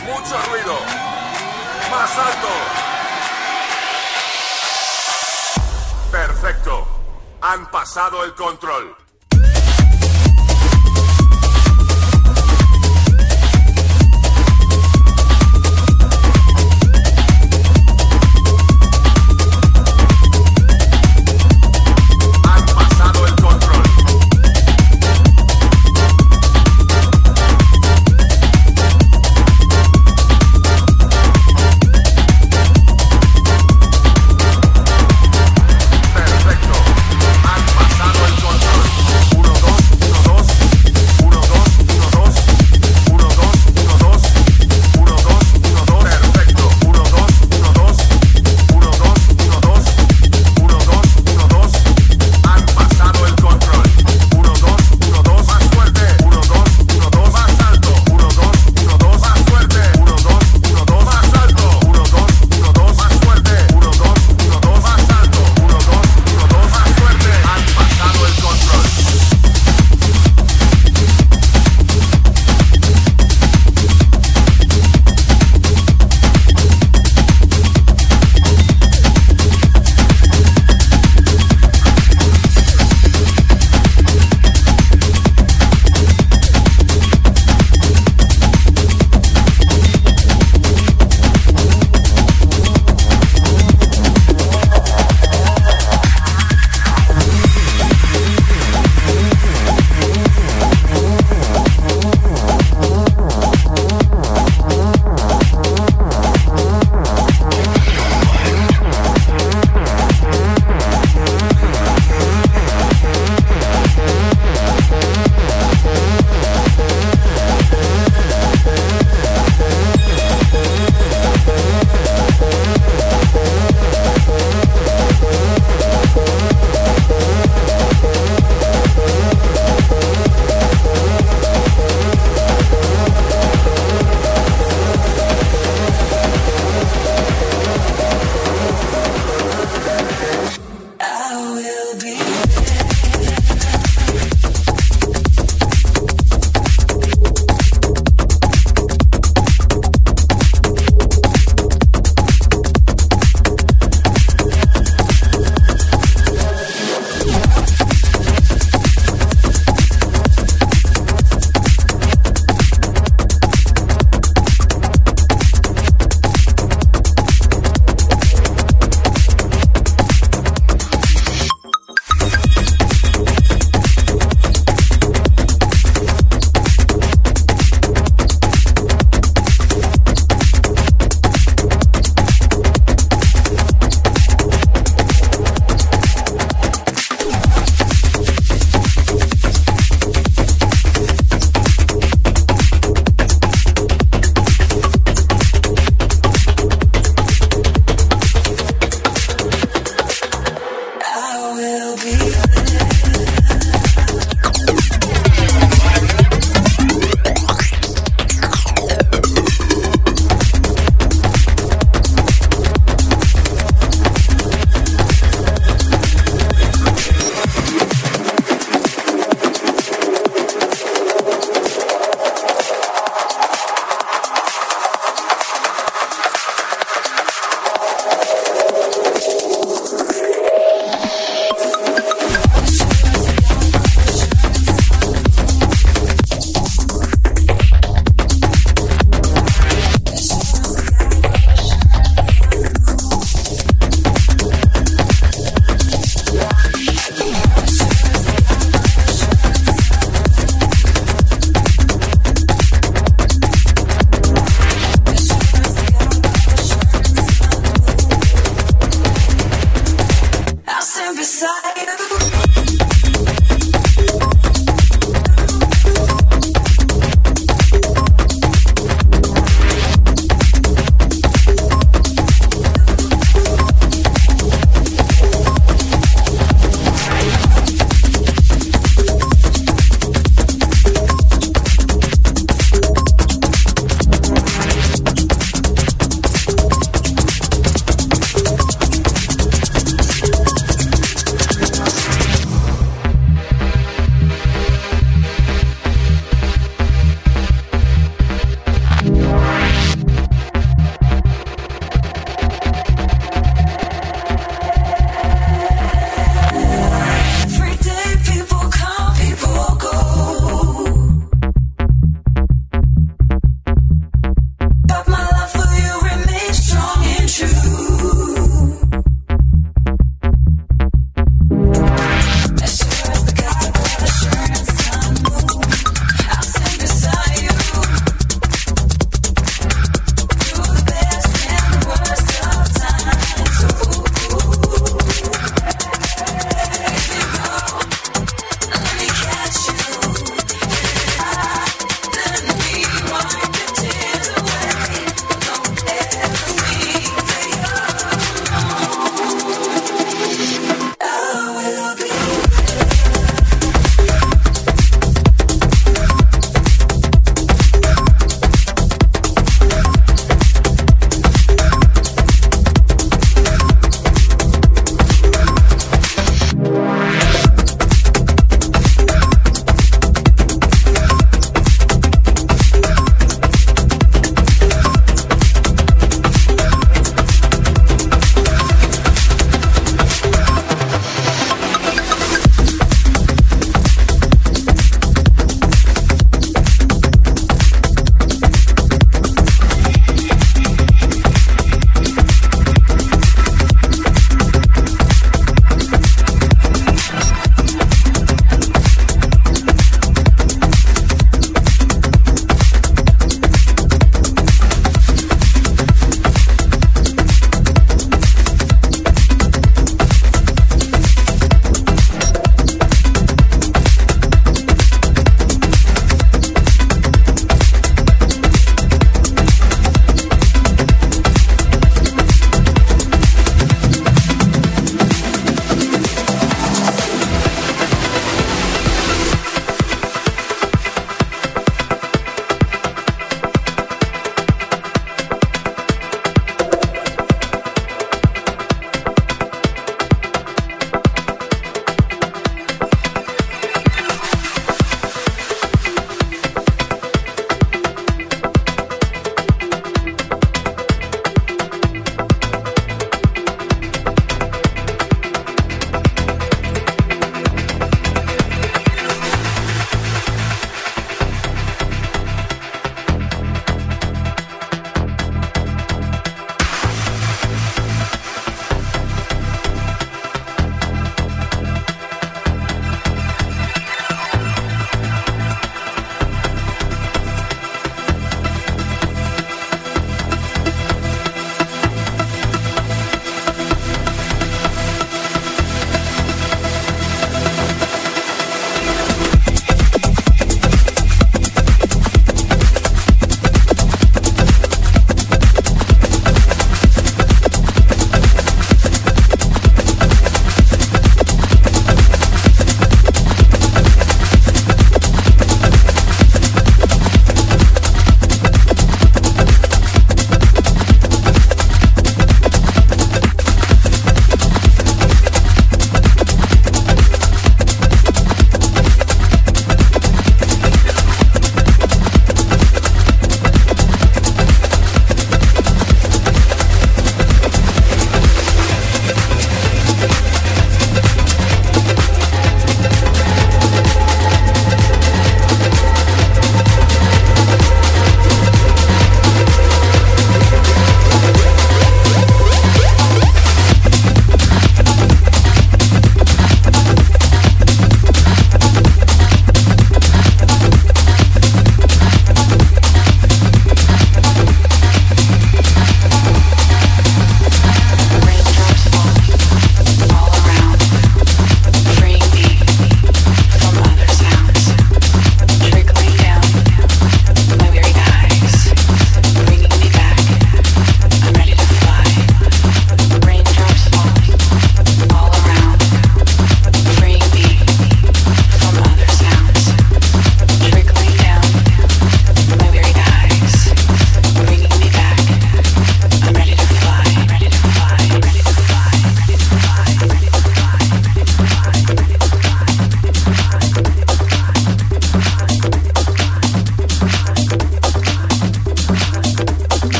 Mucho ruido. Más alto. Perfecto. Han pasado el control.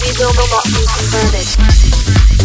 We will not be converted.